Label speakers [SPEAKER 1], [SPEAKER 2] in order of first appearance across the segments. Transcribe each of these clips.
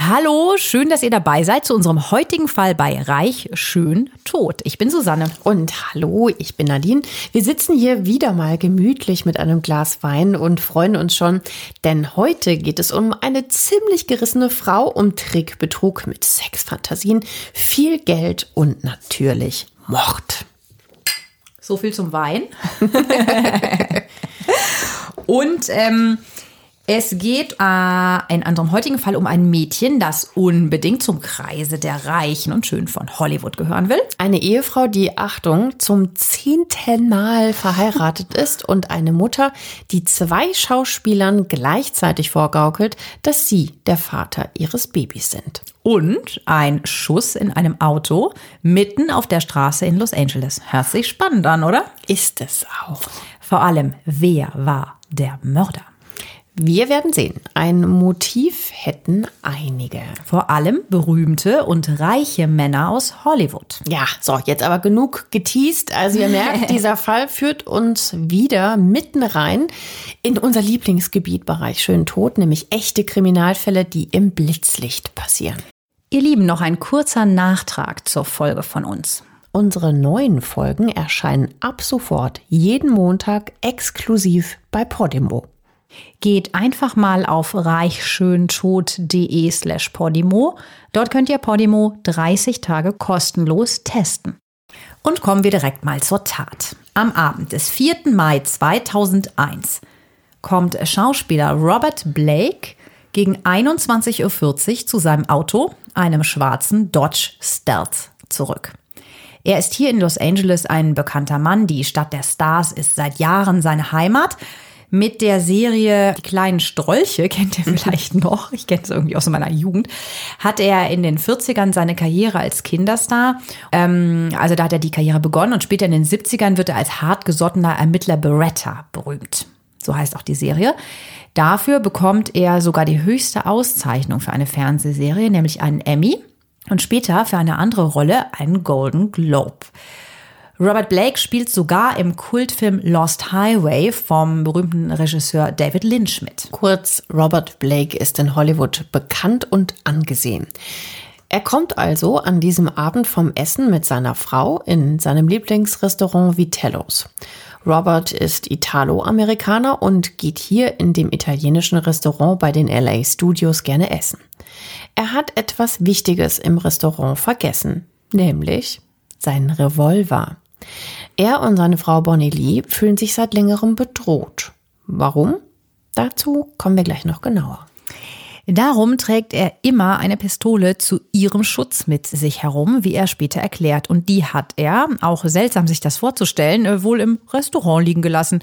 [SPEAKER 1] Hallo, schön, dass ihr dabei seid zu unserem heutigen Fall bei Reich, Schön, Tot. Ich bin Susanne.
[SPEAKER 2] Und hallo, ich bin Nadine. Wir sitzen hier wieder mal gemütlich mit einem Glas Wein und freuen uns schon, denn heute geht es um eine ziemlich gerissene Frau, um Trick, Betrug mit Sexfantasien, viel Geld und natürlich Mord.
[SPEAKER 1] So viel zum Wein. und ähm, es geht äh, in unserem heutigen Fall um ein Mädchen, das unbedingt zum Kreise der Reichen und Schönen von Hollywood gehören will.
[SPEAKER 2] Eine Ehefrau, die, Achtung, zum zehnten Mal verheiratet ist und eine Mutter, die zwei Schauspielern gleichzeitig vorgaukelt, dass sie der Vater ihres Babys sind.
[SPEAKER 1] Und ein Schuss in einem Auto mitten auf der Straße in Los Angeles. Hört sich spannend an, oder?
[SPEAKER 2] Ist es auch.
[SPEAKER 1] Vor allem, wer war der Mörder?
[SPEAKER 2] Wir werden sehen. Ein Motiv hätten einige.
[SPEAKER 1] Vor allem berühmte und reiche Männer aus Hollywood.
[SPEAKER 2] Ja, so, jetzt aber genug geteased. Also ihr merkt, dieser Fall führt uns wieder mitten rein in unser Lieblingsgebiet Bereich Schön Tod, nämlich echte Kriminalfälle, die im Blitzlicht passieren.
[SPEAKER 1] Ihr Lieben, noch ein kurzer Nachtrag zur Folge von uns.
[SPEAKER 2] Unsere neuen Folgen erscheinen ab sofort jeden Montag exklusiv bei Podimo.
[SPEAKER 1] Geht einfach mal auf reichschöntod.de slash Podimo. Dort könnt ihr Podimo 30 Tage kostenlos testen. Und kommen wir direkt mal zur Tat. Am Abend des 4. Mai 2001 kommt Schauspieler Robert Blake gegen 21.40 Uhr zu seinem Auto, einem schwarzen Dodge Stealth, zurück. Er ist hier in Los Angeles ein bekannter Mann. Die Stadt der Stars ist seit Jahren seine Heimat mit der Serie Die kleinen Strolche, kennt ihr vielleicht noch, ich kenne es irgendwie aus meiner Jugend, hat er in den 40ern seine Karriere als Kinderstar, ähm, also da hat er die Karriere begonnen und später in den 70ern wird er als hartgesottener Ermittler Beretta berühmt. So heißt auch die Serie. Dafür bekommt er sogar die höchste Auszeichnung für eine Fernsehserie, nämlich einen Emmy und später für eine andere Rolle einen Golden Globe. Robert Blake spielt sogar im Kultfilm Lost Highway vom berühmten Regisseur David Lynch mit.
[SPEAKER 2] Kurz, Robert Blake ist in Hollywood bekannt und angesehen. Er kommt also an diesem Abend vom Essen mit seiner Frau in seinem Lieblingsrestaurant Vitellos. Robert ist Italo-Amerikaner und geht hier in dem italienischen Restaurant bei den LA Studios gerne essen. Er hat etwas Wichtiges im Restaurant vergessen, nämlich seinen Revolver. Er und seine Frau Bonnie Lee fühlen sich seit längerem bedroht. Warum? Dazu kommen wir gleich noch genauer.
[SPEAKER 1] Darum trägt er immer eine Pistole zu ihrem Schutz mit sich herum, wie er später erklärt. Und die hat er, auch seltsam sich das vorzustellen, wohl im Restaurant liegen gelassen.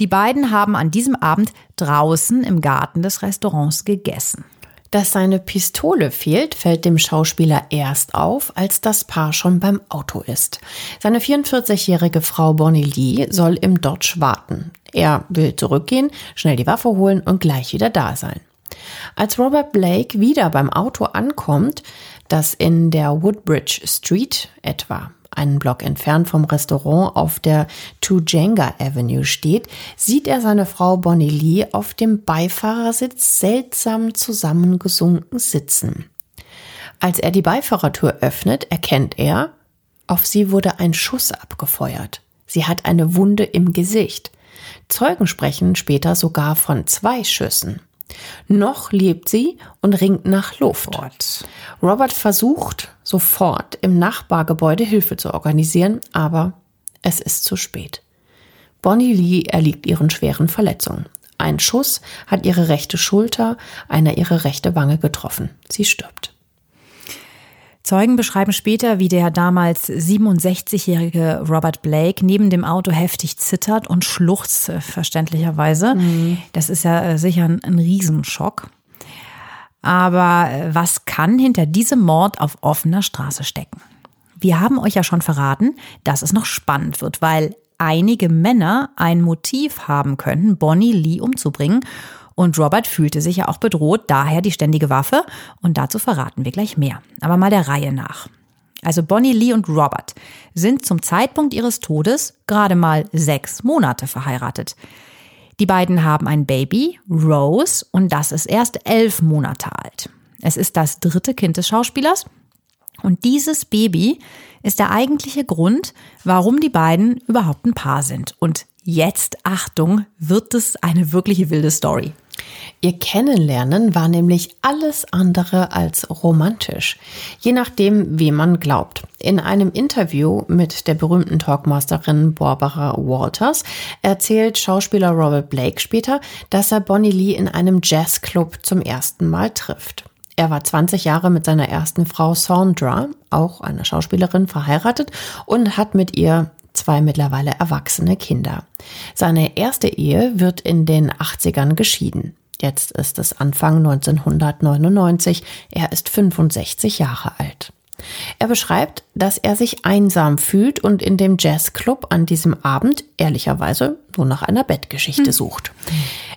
[SPEAKER 1] Die beiden haben an diesem Abend draußen im Garten des Restaurants gegessen.
[SPEAKER 2] Dass seine Pistole fehlt, fällt dem Schauspieler erst auf, als das Paar schon beim Auto ist. Seine 44-jährige Frau Bonnie Lee soll im Dodge warten. Er will zurückgehen, schnell die Waffe holen und gleich wieder da sein. Als Robert Blake wieder beim Auto ankommt, das in der Woodbridge Street etwa einen Block entfernt vom Restaurant auf der Tujanga Avenue steht, sieht er seine Frau Bonnie Lee auf dem Beifahrersitz seltsam zusammengesunken sitzen. Als er die Beifahrertür öffnet, erkennt er, auf sie wurde ein Schuss abgefeuert. Sie hat eine Wunde im Gesicht. Zeugen sprechen später sogar von zwei Schüssen. Noch lebt sie und ringt nach Luft. Gott. Robert versucht sofort im Nachbargebäude Hilfe zu organisieren, aber es ist zu spät. Bonnie Lee erliegt ihren schweren Verletzungen. Ein Schuss hat ihre rechte Schulter, einer ihre rechte Wange getroffen. Sie stirbt.
[SPEAKER 1] Zeugen beschreiben später, wie der damals 67-jährige Robert Blake neben dem Auto heftig zittert und schluchzt, verständlicherweise. Mhm. Das ist ja äh, sicher ein, ein Riesenschock. Aber äh, was kann hinter diesem Mord auf offener Straße stecken? Wir haben euch ja schon verraten, dass es noch spannend wird, weil einige Männer ein Motiv haben könnten, Bonnie Lee umzubringen. Und Robert fühlte sich ja auch bedroht, daher die ständige Waffe. Und dazu verraten wir gleich mehr. Aber mal der Reihe nach. Also Bonnie Lee und Robert sind zum Zeitpunkt ihres Todes gerade mal sechs Monate verheiratet. Die beiden haben ein Baby, Rose, und das ist erst elf Monate alt. Es ist das dritte Kind des Schauspielers. Und dieses Baby ist der eigentliche Grund, warum die beiden überhaupt ein Paar sind. Und jetzt, Achtung, wird es eine wirkliche wilde Story.
[SPEAKER 2] Ihr Kennenlernen war nämlich alles andere als romantisch, je nachdem, wem man glaubt. In einem Interview mit der berühmten Talkmasterin Barbara Walters erzählt Schauspieler Robert Blake später, dass er Bonnie Lee in einem Jazzclub zum ersten Mal trifft. Er war 20 Jahre mit seiner ersten Frau Sandra, auch einer Schauspielerin, verheiratet und hat mit ihr zwei mittlerweile erwachsene Kinder. Seine erste Ehe wird in den 80ern geschieden. Jetzt ist es Anfang 1999. Er ist 65 Jahre alt. Er beschreibt, dass er sich einsam fühlt und in dem Jazzclub an diesem Abend ehrlicherweise nur nach einer Bettgeschichte hm. sucht.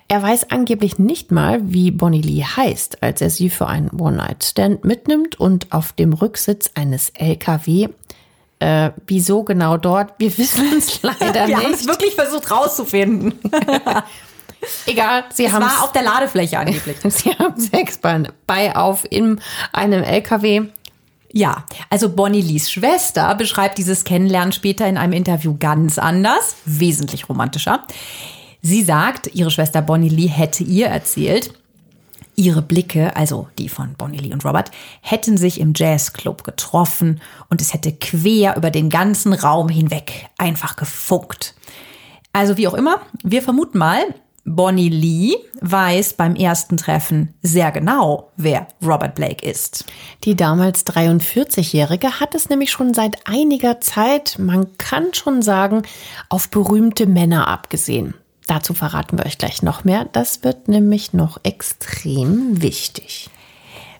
[SPEAKER 2] Er weiß angeblich nicht mal, wie Bonnie Lee heißt, als er sie für einen One-Night-Stand mitnimmt und auf dem Rücksitz eines LKW äh, wieso genau dort? Wir wissen es leider
[SPEAKER 1] Wir
[SPEAKER 2] nicht.
[SPEAKER 1] Wir haben es wirklich versucht rauszufinden.
[SPEAKER 2] Egal, sie haben
[SPEAKER 1] es war auf der Ladefläche angeblich.
[SPEAKER 2] sie haben Sex bei, bei auf in einem LKW.
[SPEAKER 1] Ja, also Bonnie Lees Schwester beschreibt dieses Kennenlernen später in einem Interview ganz anders, wesentlich romantischer. Sie sagt, ihre Schwester Bonnie Lee hätte ihr erzählt, Ihre Blicke, also die von Bonnie Lee und Robert, hätten sich im Jazzclub getroffen und es hätte quer über den ganzen Raum hinweg einfach gefunkt. Also wie auch immer, wir vermuten mal, Bonnie Lee weiß beim ersten Treffen sehr genau, wer Robert Blake ist.
[SPEAKER 2] Die damals 43-Jährige hat es nämlich schon seit einiger Zeit, man kann schon sagen, auf berühmte Männer abgesehen. Dazu verraten wir euch gleich noch mehr. Das wird nämlich noch extrem wichtig.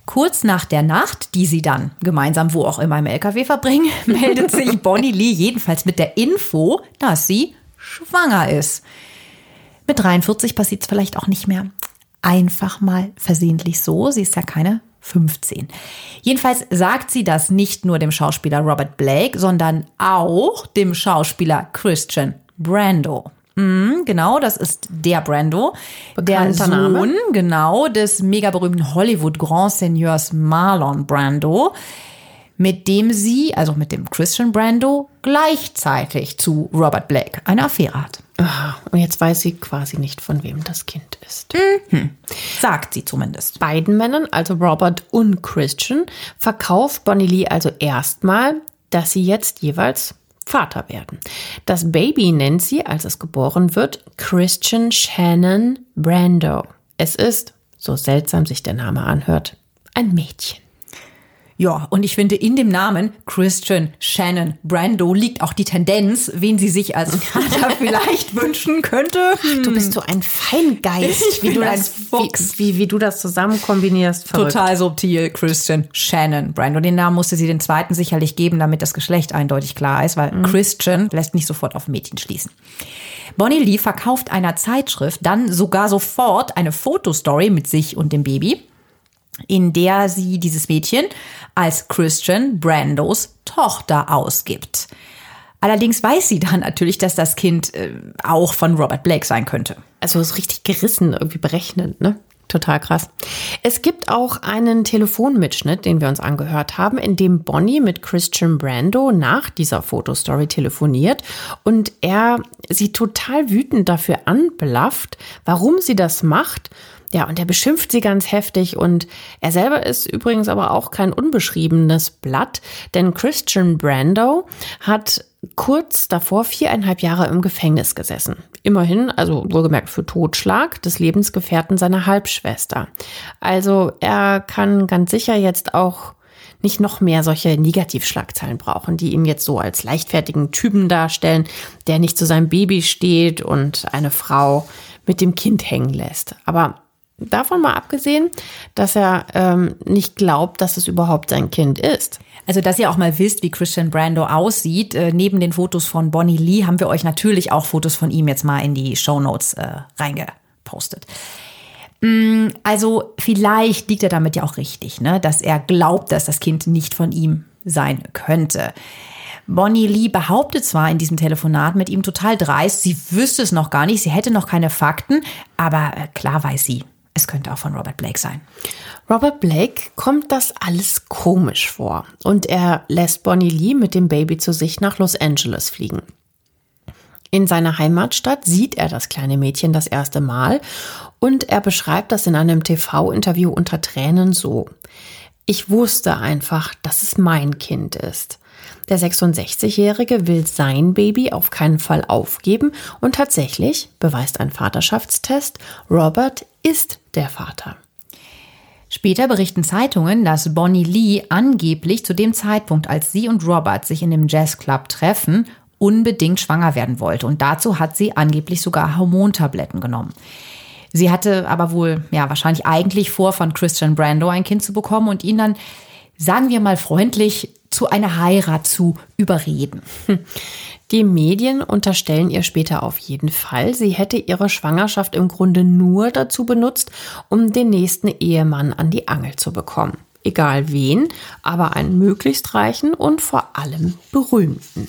[SPEAKER 1] Kurz nach der Nacht, die sie dann gemeinsam wo auch immer im LKW verbringen, meldet sich Bonnie Lee jedenfalls mit der Info, dass sie schwanger ist. Mit 43 passiert es vielleicht auch nicht mehr. Einfach mal versehentlich so. Sie ist ja keine 15. Jedenfalls sagt sie das nicht nur dem Schauspieler Robert Blake, sondern auch dem Schauspieler Christian Brando. Mm, genau, das ist der Brando. Bekannter der Sohn, Name. genau, des mega berühmten Hollywood Grand Seigneurs Marlon Brando, mit dem sie, also mit dem Christian Brando, gleichzeitig zu Robert Blake eine Affäre hat.
[SPEAKER 2] Aha, und jetzt weiß sie quasi nicht, von wem das Kind ist.
[SPEAKER 1] Mhm. Sagt sie zumindest.
[SPEAKER 2] Beiden Männern, also Robert und Christian, verkauft Bonnie Lee also erstmal, dass sie jetzt jeweils Vater werden. Das Baby nennt sie, als es geboren wird, Christian Shannon Brando. Es ist, so seltsam sich der Name anhört, ein Mädchen.
[SPEAKER 1] Ja, und ich finde, in dem Namen Christian Shannon Brando liegt auch die Tendenz, wen sie sich als Vater vielleicht wünschen könnte.
[SPEAKER 2] Ach, du bist so ein Feingeist, wie du, das, wie, wie, wie, du das zusammen kombinierst.
[SPEAKER 1] Verrückt. Total subtil, Christian Shannon Brando. Den Namen musste sie den zweiten sicherlich geben, damit das Geschlecht eindeutig klar ist, weil mhm. Christian lässt nicht sofort auf Mädchen schließen. Bonnie Lee verkauft einer Zeitschrift dann sogar sofort eine Fotostory mit sich und dem Baby in der sie dieses Mädchen als Christian Brandos Tochter ausgibt. Allerdings weiß sie dann natürlich, dass das Kind äh, auch von Robert Blake sein könnte.
[SPEAKER 2] Also ist richtig gerissen, irgendwie berechnend, ne? Total krass. Es gibt auch einen Telefonmitschnitt, den wir uns angehört haben, in dem Bonnie mit Christian Brando nach dieser Fotostory telefoniert und er sie total wütend dafür anblafft, warum sie das macht ja, und er beschimpft sie ganz heftig und er selber ist übrigens aber auch kein unbeschriebenes Blatt, denn Christian Brando hat kurz davor viereinhalb Jahre im Gefängnis gesessen. Immerhin, also wohlgemerkt für Totschlag des Lebensgefährten seiner Halbschwester. Also er kann ganz sicher jetzt auch nicht noch mehr solche Negativschlagzeilen brauchen, die ihn jetzt so als leichtfertigen Typen darstellen, der nicht zu seinem Baby steht und eine Frau mit dem Kind hängen lässt. Aber davon mal abgesehen, dass er ähm, nicht glaubt, dass es überhaupt sein Kind ist.
[SPEAKER 1] Also, dass ihr auch mal wisst, wie Christian Brando aussieht. Äh, neben den Fotos von Bonnie Lee haben wir euch natürlich auch Fotos von ihm jetzt mal in die Show Notes äh, reingepostet. Mm, also, vielleicht liegt er damit ja auch richtig, ne? dass er glaubt, dass das Kind nicht von ihm sein könnte. Bonnie Lee behauptet zwar in diesem Telefonat mit ihm total dreist, sie wüsste es noch gar nicht, sie hätte noch keine Fakten, aber äh, klar weiß sie, es könnte auch von Robert Blake sein.
[SPEAKER 2] Robert Blake kommt das alles komisch vor und er lässt Bonnie Lee mit dem Baby zu sich nach Los Angeles fliegen. In seiner Heimatstadt sieht er das kleine Mädchen das erste Mal und er beschreibt das in einem TV-Interview unter Tränen so. Ich wusste einfach, dass es mein Kind ist. Der 66-Jährige will sein Baby auf keinen Fall aufgeben und tatsächlich beweist ein Vaterschaftstest, Robert ist der Vater.
[SPEAKER 1] Später berichten Zeitungen, dass Bonnie Lee angeblich zu dem Zeitpunkt, als sie und Robert sich in dem Jazzclub treffen, unbedingt schwanger werden wollte. Und dazu hat sie angeblich sogar Hormontabletten genommen. Sie hatte aber wohl, ja, wahrscheinlich eigentlich vor, von Christian Brando ein Kind zu bekommen und ihn dann, sagen wir mal freundlich, zu einer Heirat zu überreden.
[SPEAKER 2] Die Medien unterstellen ihr später auf jeden Fall, sie hätte ihre Schwangerschaft im Grunde nur dazu benutzt, um den nächsten Ehemann an die Angel zu bekommen. Egal wen, aber einen möglichst reichen und vor allem berühmten.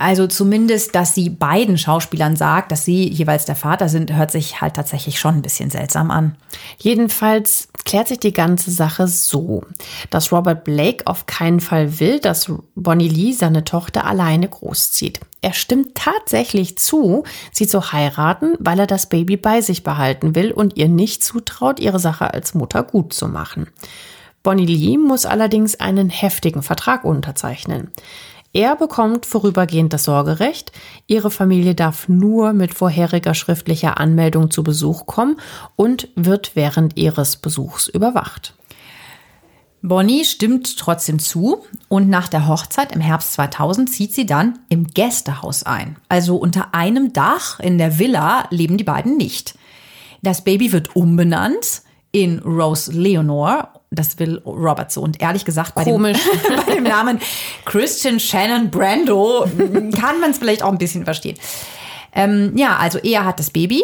[SPEAKER 1] Also zumindest, dass sie beiden Schauspielern sagt, dass sie jeweils der Vater sind, hört sich halt tatsächlich schon ein bisschen seltsam an.
[SPEAKER 2] Jedenfalls klärt sich die ganze Sache so, dass Robert Blake auf keinen Fall will, dass Bonnie Lee seine Tochter alleine großzieht. Er stimmt tatsächlich zu, sie zu heiraten, weil er das Baby bei sich behalten will und ihr nicht zutraut, ihre Sache als Mutter gut zu machen. Bonnie Lee muss allerdings einen heftigen Vertrag unterzeichnen. Er bekommt vorübergehend das Sorgerecht. Ihre Familie darf nur mit vorheriger schriftlicher Anmeldung zu Besuch kommen und wird während ihres Besuchs überwacht.
[SPEAKER 1] Bonnie stimmt trotzdem zu und nach der Hochzeit im Herbst 2000 zieht sie dann im Gästehaus ein. Also unter einem Dach in der Villa leben die beiden nicht. Das Baby wird umbenannt in Rose Leonore das will Robert so. Und ehrlich gesagt, bei,
[SPEAKER 2] Komisch.
[SPEAKER 1] Dem, bei dem Namen Christian Shannon Brando kann man es vielleicht auch ein bisschen verstehen. Ähm, ja, also er hat das Baby.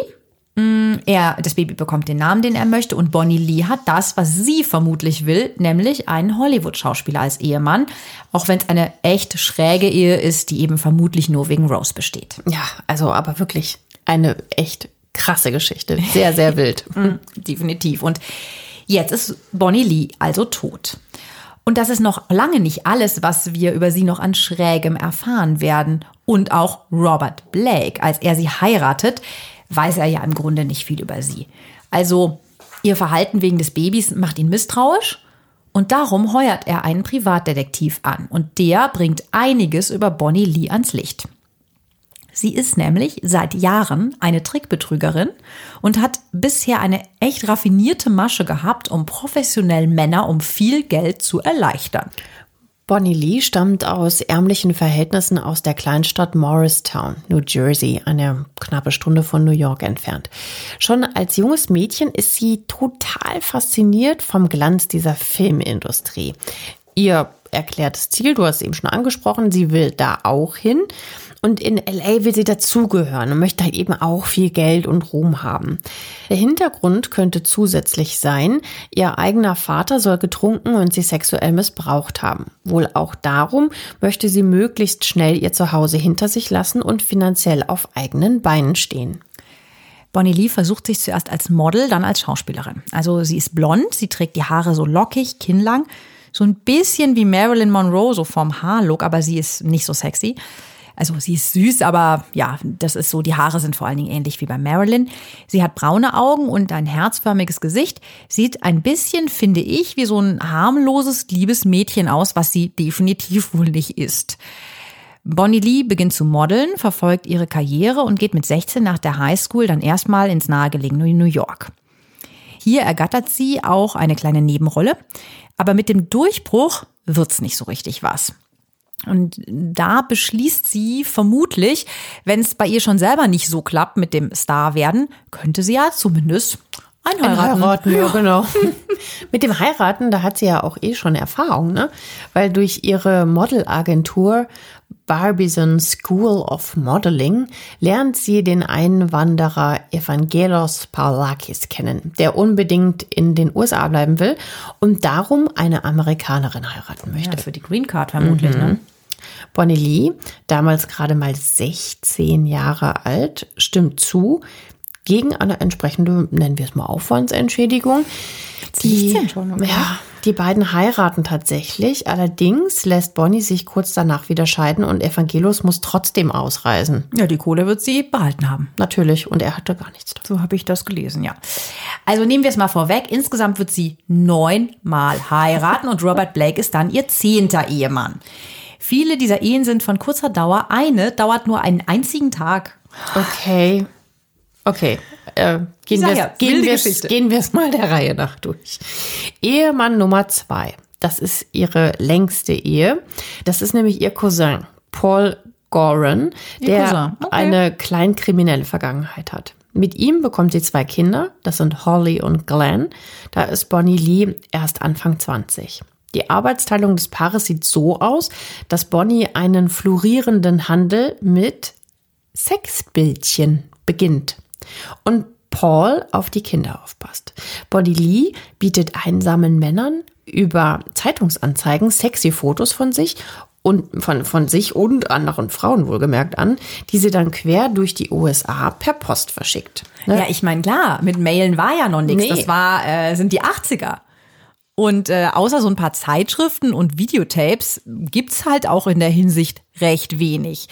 [SPEAKER 1] Mm, er, das Baby bekommt den Namen, den er möchte. Und Bonnie Lee hat das, was sie vermutlich will, nämlich einen Hollywood-Schauspieler als Ehemann. Auch wenn es eine echt schräge Ehe ist, die eben vermutlich nur wegen Rose besteht.
[SPEAKER 2] Ja, also aber wirklich eine echt krasse Geschichte. Sehr, sehr wild.
[SPEAKER 1] Mm, definitiv. Und Jetzt ist Bonnie Lee also tot. Und das ist noch lange nicht alles, was wir über sie noch an Schrägem erfahren werden. Und auch Robert Blake, als er sie heiratet, weiß er ja im Grunde nicht viel über sie. Also ihr Verhalten wegen des Babys macht ihn misstrauisch und darum heuert er einen Privatdetektiv an und der bringt einiges über Bonnie Lee ans Licht. Sie ist nämlich seit Jahren eine Trickbetrügerin und hat bisher eine echt raffinierte Masche gehabt, um professionell Männer um viel Geld zu erleichtern.
[SPEAKER 2] Bonnie Lee stammt aus ärmlichen Verhältnissen aus der Kleinstadt Morristown, New Jersey, eine knappe Stunde von New York entfernt. Schon als junges Mädchen ist sie total fasziniert vom Glanz dieser Filmindustrie. Ihr erklärtes Ziel, du hast es eben schon angesprochen, sie will da auch hin. Und in LA will sie dazugehören und möchte halt eben auch viel Geld und Ruhm haben. Der Hintergrund könnte zusätzlich sein, ihr eigener Vater soll getrunken und sie sexuell missbraucht haben. Wohl auch darum möchte sie möglichst schnell ihr Zuhause hinter sich lassen und finanziell auf eigenen Beinen stehen.
[SPEAKER 1] Bonnie Lee versucht sich zuerst als Model, dann als Schauspielerin. Also sie ist blond, sie trägt die Haare so lockig, kinnlang, so ein bisschen wie Marilyn Monroe, so vom Haarlook, aber sie ist nicht so sexy. Also sie ist süß, aber ja, das ist so, die Haare sind vor allen Dingen ähnlich wie bei Marilyn. Sie hat braune Augen und ein herzförmiges Gesicht, sieht ein bisschen, finde ich, wie so ein harmloses, liebes Mädchen aus, was sie definitiv wohl nicht ist. Bonnie Lee beginnt zu modeln, verfolgt ihre Karriere und geht mit 16 nach der Highschool dann erstmal ins nahegelegene New York. Hier ergattert sie auch eine kleine Nebenrolle, aber mit dem Durchbruch wird's nicht so richtig was. Und da beschließt sie vermutlich, wenn es bei ihr schon selber nicht so klappt mit dem Star werden, könnte sie ja zumindest einheiraten.
[SPEAKER 2] Einheiraten, ja, genau. Mit dem Heiraten, da hat sie ja auch eh schon Erfahrung, ne? Weil durch ihre Modelagentur Barbizon School of Modeling lernt sie den Einwanderer Evangelos Paulakis kennen, der unbedingt in den USA bleiben will und darum eine Amerikanerin heiraten möchte.
[SPEAKER 1] Ja, für die Green Card vermutlich, mhm. ne?
[SPEAKER 2] Bonnie Lee, damals gerade mal 16 Jahre alt, stimmt zu, gegen eine entsprechende, nennen wir es mal Aufwandsentschädigung.
[SPEAKER 1] Die, 16 schon,
[SPEAKER 2] okay. Ja, die beiden heiraten tatsächlich. Allerdings lässt Bonnie sich kurz danach wieder scheiden und Evangelos muss trotzdem ausreisen.
[SPEAKER 1] Ja, die Kohle wird sie behalten haben.
[SPEAKER 2] Natürlich. Und er hatte gar nichts.
[SPEAKER 1] So habe ich das gelesen, ja. Also nehmen wir es mal vorweg. Insgesamt wird sie neunmal heiraten und Robert Blake ist dann ihr zehnter Ehemann. Viele dieser Ehen sind von kurzer Dauer. Eine dauert nur einen einzigen Tag.
[SPEAKER 2] Okay. Okay, äh, gehen wir ja, gehen gehen wir es mal der Reihe nach durch. Ehemann Nummer zwei. Das ist ihre längste Ehe. Das ist nämlich ihr Cousin Paul Goran, der okay. eine kleinkriminelle Vergangenheit hat. Mit ihm bekommt sie zwei Kinder, das sind Holly und Glenn. Da ist Bonnie Lee erst Anfang 20. Die Arbeitsteilung des Paares sieht so aus, dass Bonnie einen florierenden Handel mit Sexbildchen beginnt und Paul auf die Kinder aufpasst. Bonnie Lee bietet einsamen Männern über Zeitungsanzeigen sexy Fotos von sich und von, von sich und anderen Frauen wohlgemerkt an, die sie dann quer durch die USA per Post verschickt.
[SPEAKER 1] Ne? Ja, ich meine, klar, mit Mailen war ja noch nichts. Nee. Das war, äh, sind die 80er. Und äh, außer so ein paar Zeitschriften und Videotapes gibt's halt auch in der Hinsicht recht wenig.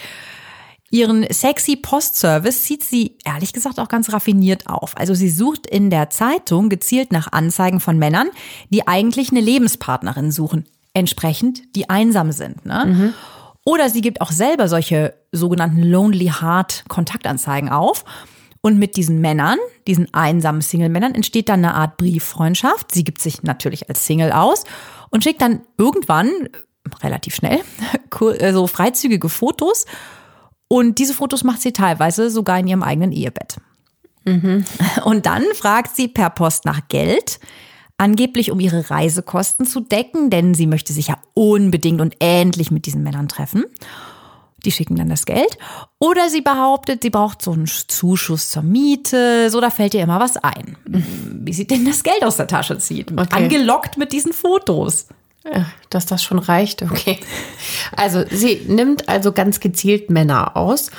[SPEAKER 1] Ihren sexy Postservice zieht sie ehrlich gesagt auch ganz raffiniert auf. Also sie sucht in der Zeitung gezielt nach Anzeigen von Männern, die eigentlich eine Lebenspartnerin suchen. Entsprechend, die einsam sind. Ne? Mhm. Oder sie gibt auch selber solche sogenannten Lonely Heart Kontaktanzeigen auf. Und mit diesen Männern, diesen einsamen Single-Männern, entsteht dann eine Art Brieffreundschaft. Sie gibt sich natürlich als Single aus und schickt dann irgendwann, relativ schnell, so freizügige Fotos und diese Fotos macht sie teilweise sogar in ihrem eigenen Ehebett. Mhm. Und dann fragt sie per Post nach Geld, angeblich um ihre Reisekosten zu decken, denn sie möchte sich ja unbedingt und endlich mit diesen Männern treffen. Die schicken dann das Geld. Oder sie behauptet, sie braucht so einen Zuschuss zur Miete. So, da fällt ihr immer was ein. Wie sie denn das Geld aus der Tasche zieht. Okay. Angelockt mit diesen Fotos.
[SPEAKER 2] Dass das schon reicht, okay. Also sie nimmt also ganz gezielt Männer aus.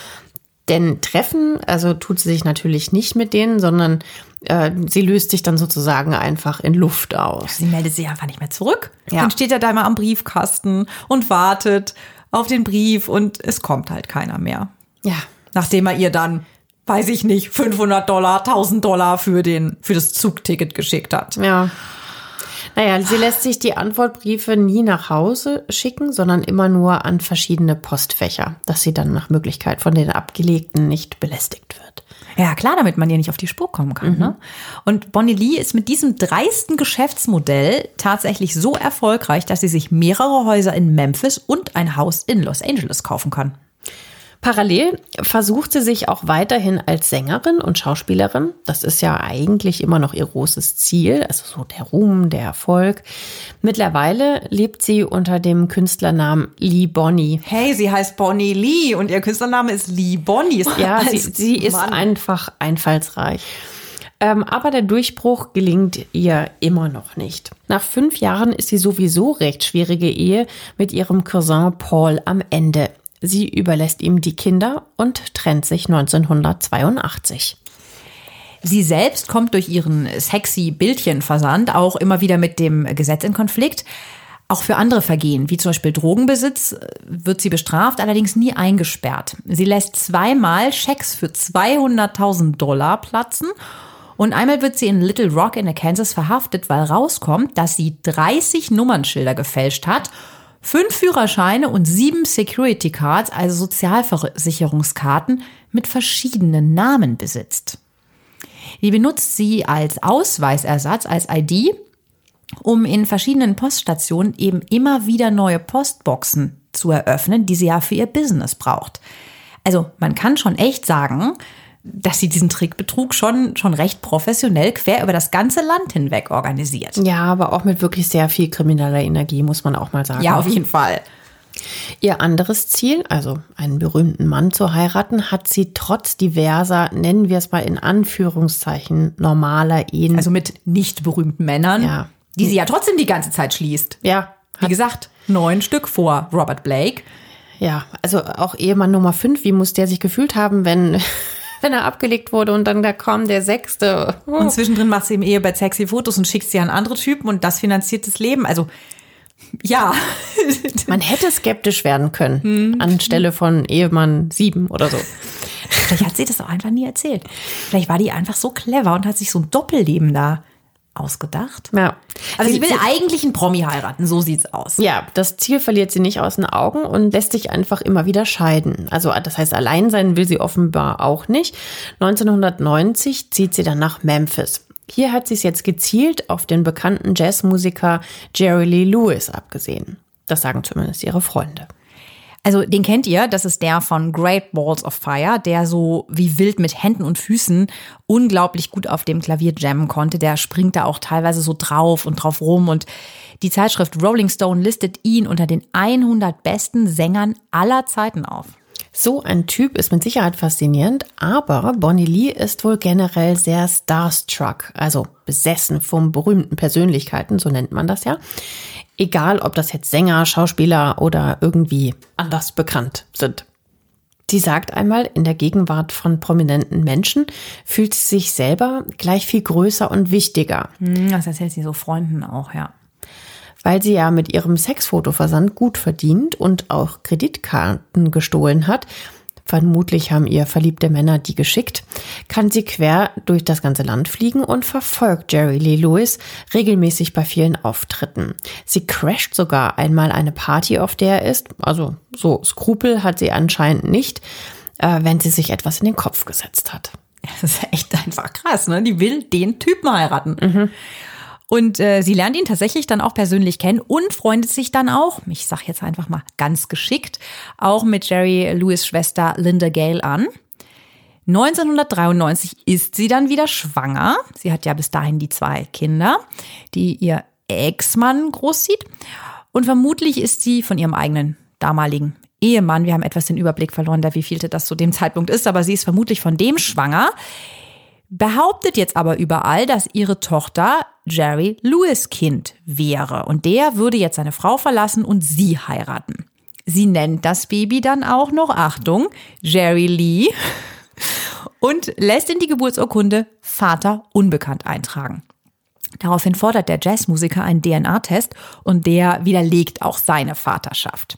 [SPEAKER 2] Denn treffen, also tut sie sich natürlich nicht mit denen, sondern äh, sie löst sich dann sozusagen einfach in Luft aus.
[SPEAKER 1] Sie meldet sich einfach nicht mehr zurück. Ja. Dann steht er da immer am Briefkasten und wartet auf den Brief und es kommt halt keiner mehr.
[SPEAKER 2] Ja.
[SPEAKER 1] Nachdem er ihr dann, weiß ich nicht, 500 Dollar, 1000 Dollar für den, für das Zugticket geschickt hat.
[SPEAKER 2] Ja. Naja, sie lässt sich die Antwortbriefe nie nach Hause schicken, sondern immer nur an verschiedene Postfächer, dass sie dann nach Möglichkeit von den Abgelegten nicht belästigt wird.
[SPEAKER 1] Ja, klar, damit man ihr nicht auf die Spur kommen kann. Mhm. Ne? Und Bonnie Lee ist mit diesem dreisten Geschäftsmodell tatsächlich so erfolgreich, dass sie sich mehrere Häuser in Memphis und ein Haus in Los Angeles kaufen kann.
[SPEAKER 2] Parallel versucht sie sich auch weiterhin als Sängerin und Schauspielerin. Das ist ja eigentlich immer noch ihr großes Ziel, also so der Ruhm, der Erfolg. Mittlerweile lebt sie unter dem Künstlernamen Lee Bonnie.
[SPEAKER 1] Hey, sie heißt Bonnie Lee und ihr Künstlername ist Lee Bonnie.
[SPEAKER 2] Ja, sie, sie ist einfach einfallsreich. Ähm, aber der Durchbruch gelingt ihr immer noch nicht. Nach fünf Jahren ist die sowieso recht schwierige Ehe mit ihrem Cousin Paul am Ende. Sie überlässt ihm die Kinder und trennt sich 1982.
[SPEAKER 1] Sie selbst kommt durch ihren sexy Bildchenversand auch immer wieder mit dem Gesetz in Konflikt. Auch für andere Vergehen, wie zum Beispiel Drogenbesitz, wird sie bestraft, allerdings nie eingesperrt. Sie lässt zweimal Schecks für 200.000 Dollar platzen und einmal wird sie in Little Rock in Kansas verhaftet, weil rauskommt, dass sie 30 Nummernschilder gefälscht hat fünf Führerscheine und sieben Security Cards, also Sozialversicherungskarten mit verschiedenen Namen besitzt. Die benutzt sie als Ausweisersatz, als ID, um in verschiedenen Poststationen eben immer wieder neue Postboxen zu eröffnen, die sie ja für ihr Business braucht. Also man kann schon echt sagen, dass sie diesen Trickbetrug schon, schon recht professionell quer über das ganze Land hinweg organisiert.
[SPEAKER 2] Ja, aber auch mit wirklich sehr viel krimineller Energie, muss man auch mal sagen.
[SPEAKER 1] Ja, auf jeden Fall.
[SPEAKER 2] Ihr anderes Ziel, also einen berühmten Mann zu heiraten, hat sie trotz diverser, nennen wir es mal in Anführungszeichen, normaler Ehen.
[SPEAKER 1] Also mit nicht berühmten Männern,
[SPEAKER 2] Ja.
[SPEAKER 1] die sie ja trotzdem die ganze Zeit schließt.
[SPEAKER 2] ja,
[SPEAKER 1] Wie gesagt, neun Stück vor Robert Blake.
[SPEAKER 2] ja, also auch Ehemann Nummer fünf, wie muss der sich gefühlt haben, wenn, wenn er abgelegt wurde und dann da kam der sechste. Oh.
[SPEAKER 1] Und zwischendrin macht sie im Ehebett sexy Fotos und schickt sie an andere Typen und das finanziert das Leben. Also, ja.
[SPEAKER 2] Man hätte skeptisch werden können, anstelle von Ehemann sieben oder so.
[SPEAKER 1] Vielleicht hat sie das auch einfach nie erzählt. Vielleicht war die einfach so clever und hat sich so ein Doppelleben da ausgedacht.
[SPEAKER 2] Ja.
[SPEAKER 1] Also sie will eigentlich einen Promi heiraten, so sieht's aus.
[SPEAKER 2] Ja, das Ziel verliert sie nicht aus den Augen und lässt sich einfach immer wieder scheiden. Also das heißt, allein sein will sie offenbar auch nicht. 1990 zieht sie dann nach Memphis. Hier hat sie es jetzt gezielt auf den bekannten Jazzmusiker Jerry Lee Lewis abgesehen. Das sagen zumindest ihre Freunde.
[SPEAKER 1] Also den kennt ihr, das ist der von Great Balls of Fire, der so wie wild mit Händen und Füßen unglaublich gut auf dem Klavier jammen konnte. Der springt da auch teilweise so drauf und drauf rum und die Zeitschrift Rolling Stone listet ihn unter den 100 besten Sängern aller Zeiten auf.
[SPEAKER 2] So ein Typ ist mit Sicherheit faszinierend, aber Bonnie Lee ist wohl generell sehr starstruck, also besessen von berühmten Persönlichkeiten, so nennt man das ja. Egal, ob das jetzt Sänger, Schauspieler oder irgendwie anders bekannt sind. Sie sagt einmal, in der Gegenwart von prominenten Menschen fühlt sie sich selber gleich viel größer und wichtiger,
[SPEAKER 1] Hm, Das erzählt sie so Freunden auch, ja.
[SPEAKER 2] weil sie ja mit ihrem Sexfotoversand gut verdient und auch Kreditkarten gestohlen hat. Vermutlich haben ihr verliebte Männer die geschickt, kann sie quer durch das ganze Land fliegen und verfolgt Jerry Lee Lewis regelmäßig bei vielen Auftritten. Sie crasht sogar einmal eine Party, auf der er ist. Also so Skrupel hat sie anscheinend nicht, äh, wenn sie sich etwas in den Kopf gesetzt hat.
[SPEAKER 1] Das ist echt einfach krass, ne? Die will den Typen heiraten. Und äh, sie lernt ihn tatsächlich dann auch persönlich kennen und freundet sich dann auch, ich sag jetzt einfach mal ganz geschickt, auch mit Jerry Lewis Schwester Linda Gale an. 1993 ist sie dann wieder schwanger. Sie hat ja bis dahin die zwei Kinder, die ihr Ex-Mann großzieht. Und vermutlich ist sie von ihrem eigenen damaligen Ehemann, wir haben etwas den Überblick verloren, der wievielte das zu dem Zeitpunkt ist, aber sie ist vermutlich von dem schwanger, behauptet jetzt aber überall, dass ihre Tochter Jerry Lewis Kind wäre. Und der würde jetzt seine Frau verlassen und sie heiraten. Sie nennt das Baby dann auch noch, Achtung, Jerry Lee und lässt in die Geburtsurkunde Vater unbekannt eintragen. Daraufhin fordert der Jazzmusiker einen DNA-Test und der widerlegt auch seine Vaterschaft.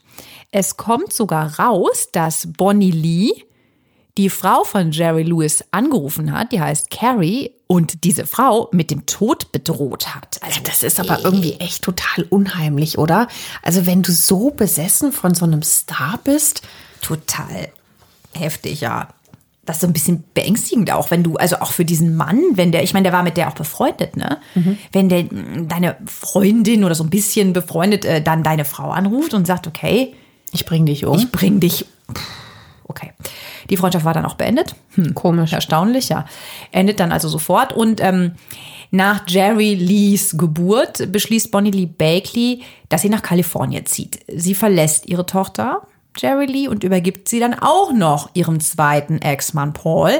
[SPEAKER 1] Es kommt sogar raus, dass Bonnie Lee die Frau von Jerry Lewis angerufen hat, die heißt Carrie, und diese Frau mit dem Tod bedroht hat. Also
[SPEAKER 2] Das ist aber irgendwie echt total unheimlich, oder? Also wenn du so besessen von so einem Star bist,
[SPEAKER 1] total heftig, ja. Das ist so ein bisschen beängstigend auch, wenn du, also auch für diesen Mann, wenn der, ich meine, der war mit der auch befreundet, ne? Wenn der mh, deine Freundin oder so ein bisschen befreundet äh, dann deine Frau anruft und sagt, okay,
[SPEAKER 2] ich bring dich um.
[SPEAKER 1] ich bring dich. Okay. Die Freundschaft war dann auch beendet. Hm,
[SPEAKER 2] Komisch.
[SPEAKER 1] Erstaunlich, ja. Endet dann also sofort. Und ähm, nach Jerry Lees Geburt beschließt Bonnie Lee Bakley, dass sie nach Kalifornien zieht. Sie verlässt ihre Tochter, Jerry Lee, und übergibt sie dann auch noch ihrem zweiten Ex-Mann Paul,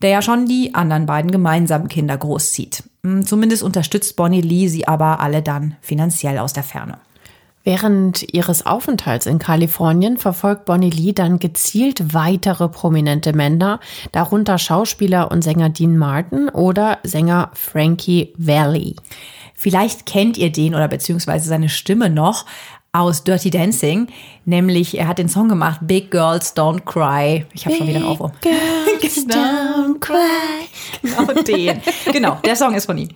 [SPEAKER 1] der ja schon die anderen beiden gemeinsamen Kinder großzieht. Hm, Zumindest unterstützt Bonnie Lee sie aber alle dann finanziell aus der Ferne.
[SPEAKER 2] Während ihres Aufenthalts in Kalifornien verfolgt Bonnie Lee dann gezielt weitere prominente Männer, darunter Schauspieler und Sänger Dean Martin oder Sänger Frankie Valli.
[SPEAKER 1] Vielleicht kennt ihr den oder beziehungsweise seine Stimme noch aus Dirty Dancing, nämlich er hat den Song gemacht Big Girls Don't Cry. Ich habe schon wieder einen Aufruf.
[SPEAKER 2] Girls don't cry.
[SPEAKER 1] Genau den. Genau, der Song ist von ihm.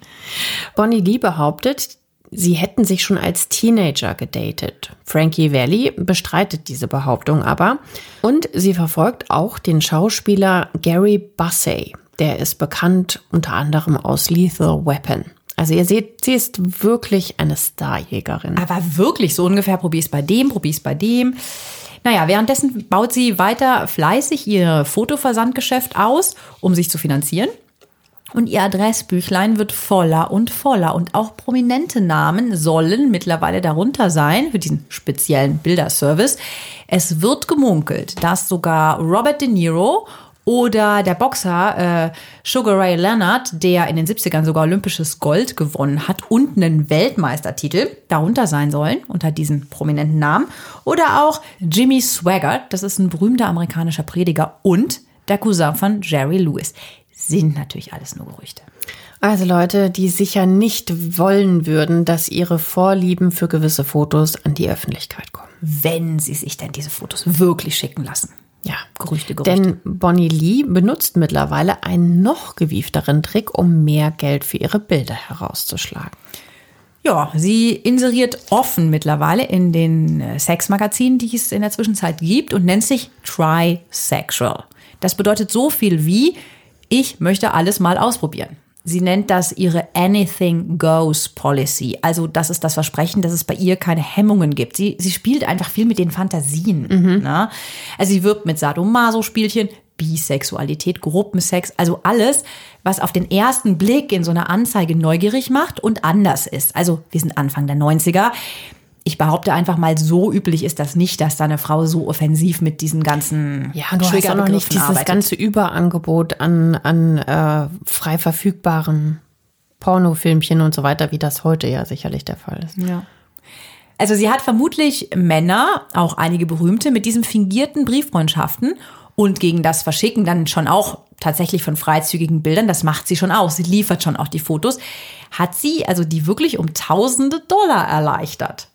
[SPEAKER 2] Bonnie Lee behauptet, sie hätten sich schon als Teenager gedatet. Frankie Valli bestreitet diese Behauptung aber. Und sie verfolgt auch den Schauspieler Gary Bussey. Der ist bekannt unter anderem aus Lethal Weapon. Also ihr seht, sie ist wirklich eine Starjägerin.
[SPEAKER 1] Aber wirklich so ungefähr, probier's bei dem, probier's bei dem. Naja, währenddessen baut sie weiter fleißig ihr Fotoversandgeschäft aus, um sich zu finanzieren. Und ihr Adressbüchlein wird voller und voller. Und auch prominente Namen sollen mittlerweile darunter sein für diesen speziellen Bilderservice. Es wird gemunkelt, dass sogar Robert De Niro oder der Boxer äh, Sugar Ray Leonard, der in den 70ern sogar olympisches Gold gewonnen hat und einen Weltmeistertitel darunter sein sollen, unter diesen prominenten Namen. Oder auch Jimmy Swaggart, das ist ein berühmter amerikanischer Prediger und der Cousin von Jerry Lewis. Sind natürlich alles nur Gerüchte.
[SPEAKER 2] Also Leute, die sicher nicht wollen würden, dass ihre Vorlieben für gewisse Fotos an die Öffentlichkeit kommen.
[SPEAKER 1] Wenn sie sich denn diese Fotos wirklich schicken lassen.
[SPEAKER 2] Ja, Gerüchte, Gerüchte. Denn Bonnie Lee benutzt mittlerweile einen noch gewiefteren Trick, um mehr Geld für ihre Bilder herauszuschlagen.
[SPEAKER 1] Ja, sie inseriert offen mittlerweile in den äh, Sexmagazinen, die es in der Zwischenzeit gibt und nennt sich Trisexual. Das bedeutet so viel wie, ich möchte alles mal ausprobieren. Sie nennt das ihre Anything Goes Policy. Also das ist das Versprechen, dass es bei ihr keine Hemmungen gibt. Sie, sie spielt einfach viel mit den Fantasien. Mhm. Ne? Also sie wirbt mit Sadomaso-Spielchen, Bisexualität, Gruppensex, also alles, was auf den ersten Blick in so einer Anzeige neugierig macht und anders ist. Also wir sind Anfang der 90er ich behaupte einfach mal, so üblich ist das nicht, dass da eine Frau so offensiv mit diesen ganzen
[SPEAKER 2] Ja, du hast auch noch nicht dieses arbeitet. ganze Überangebot an, an äh, frei verfügbaren Pornofilmchen und so weiter, wie das heute ja sicherlich der Fall ist.
[SPEAKER 1] Ja. Also sie hat vermutlich Männer, auch einige berühmte, mit diesen fingierten Brieffreundschaften und gegen das Verschicken dann schon auch tatsächlich von freizügigen Bildern, das macht sie schon aus. Sie liefert schon auch die Fotos. Hat sie also die wirklich um tausende Dollar erleichtert.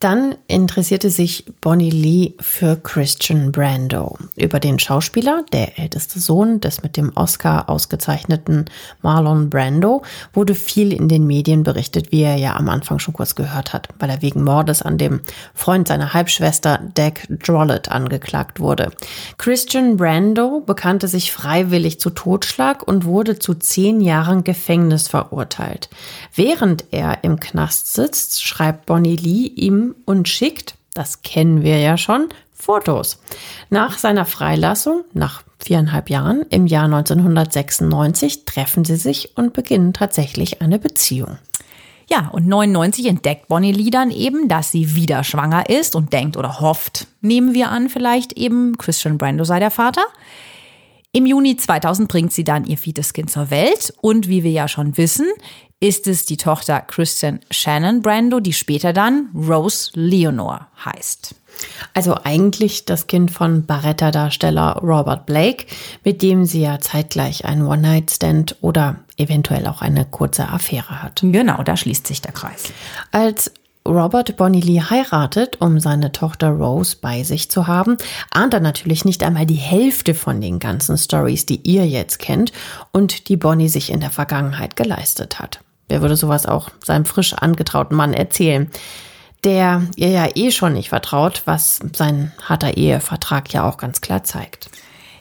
[SPEAKER 2] Dann interessierte sich Bonnie Lee für Christian Brando. Über den Schauspieler, der älteste Sohn des mit dem Oscar ausgezeichneten Marlon Brando, wurde viel in den Medien berichtet, wie er ja am Anfang schon kurz gehört hat, weil er wegen Mordes an dem Freund seiner Halbschwester Dak Drollett angeklagt wurde. Christian Brando bekannte sich freiwillig zu Totschlag und wurde zu zehn Jahren Gefängnis verurteilt. Während er im Knast sitzt, schreibt Bonnie Lee ihm und schickt, das kennen wir ja schon, Fotos. Nach seiner Freilassung, nach viereinhalb Jahren, im Jahr 1996, treffen sie sich und beginnen tatsächlich eine Beziehung.
[SPEAKER 1] Ja, und 99 entdeckt Bonnie Lee dann eben, dass sie wieder schwanger ist und denkt oder hofft, nehmen wir an, vielleicht eben Christian Brando sei der Vater. Im Juni 2000 bringt sie dann ihr viertes Kind zur Welt und wie wir ja schon wissen, ist es die Tochter Christian Shannon Brando, die später dann Rose Leonore heißt.
[SPEAKER 2] Also eigentlich das Kind von Barretta-Darsteller Robert Blake, mit dem sie ja zeitgleich einen One-Night-Stand oder eventuell auch eine kurze Affäre hat.
[SPEAKER 1] Genau, da schließt sich der Kreis.
[SPEAKER 2] Als Robert Bonnie Lee heiratet, um seine Tochter Rose bei sich zu haben, ahnt er natürlich nicht einmal die Hälfte von den ganzen Stories, die ihr jetzt kennt und die Bonnie sich in der Vergangenheit geleistet hat. Wer würde sowas auch seinem frisch angetrauten Mann erzählen? Der ihr ja eh schon nicht vertraut, was sein harter Ehevertrag ja auch ganz klar zeigt.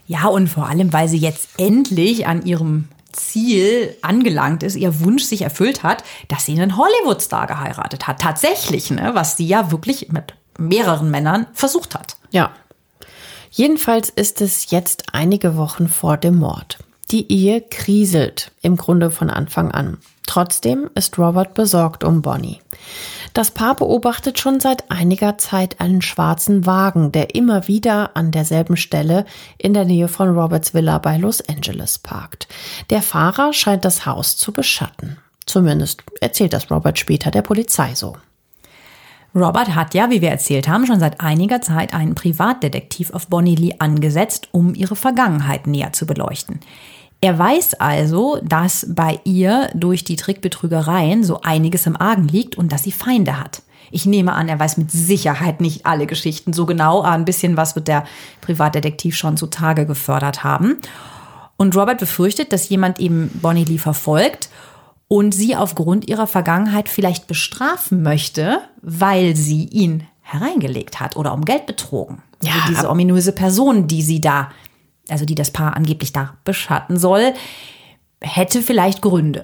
[SPEAKER 1] Ja, und vor allem, weil sie jetzt endlich an ihrem Ziel angelangt ist, ihr Wunsch sich erfüllt hat, dass sie einen Hollywood-Star geheiratet hat. Tatsächlich, ne? was sie ja wirklich mit mehreren Männern versucht hat.
[SPEAKER 2] Ja. Jedenfalls ist es jetzt einige Wochen vor dem Mord. Die Ehe kriselt im Grunde von Anfang an. Trotzdem ist Robert besorgt um Bonnie. Das Paar beobachtet schon seit einiger Zeit einen schwarzen Wagen, der immer wieder an derselben Stelle in der Nähe von Roberts Villa bei Los Angeles parkt. Der Fahrer scheint das Haus zu beschatten. Zumindest erzählt das Robert später der Polizei so.
[SPEAKER 1] Robert hat ja, wie wir erzählt haben, schon seit einiger Zeit einen Privatdetektiv auf Bonnie Lee angesetzt, um ihre Vergangenheit näher zu beleuchten. Er weiß also, dass bei ihr durch die Trickbetrügereien so einiges im Argen liegt und dass sie Feinde hat. Ich nehme an, er weiß mit Sicherheit nicht alle Geschichten so genau, aber ein bisschen was wird der Privatdetektiv schon zutage gefördert haben. Und Robert befürchtet, dass jemand eben Bonnie Lee verfolgt und sie aufgrund ihrer Vergangenheit vielleicht bestrafen möchte, weil sie ihn hereingelegt hat oder um Geld betrogen.
[SPEAKER 2] Ja,
[SPEAKER 1] also diese ominöse Person, die sie da, also die das Paar angeblich da beschatten soll, hätte vielleicht Gründe.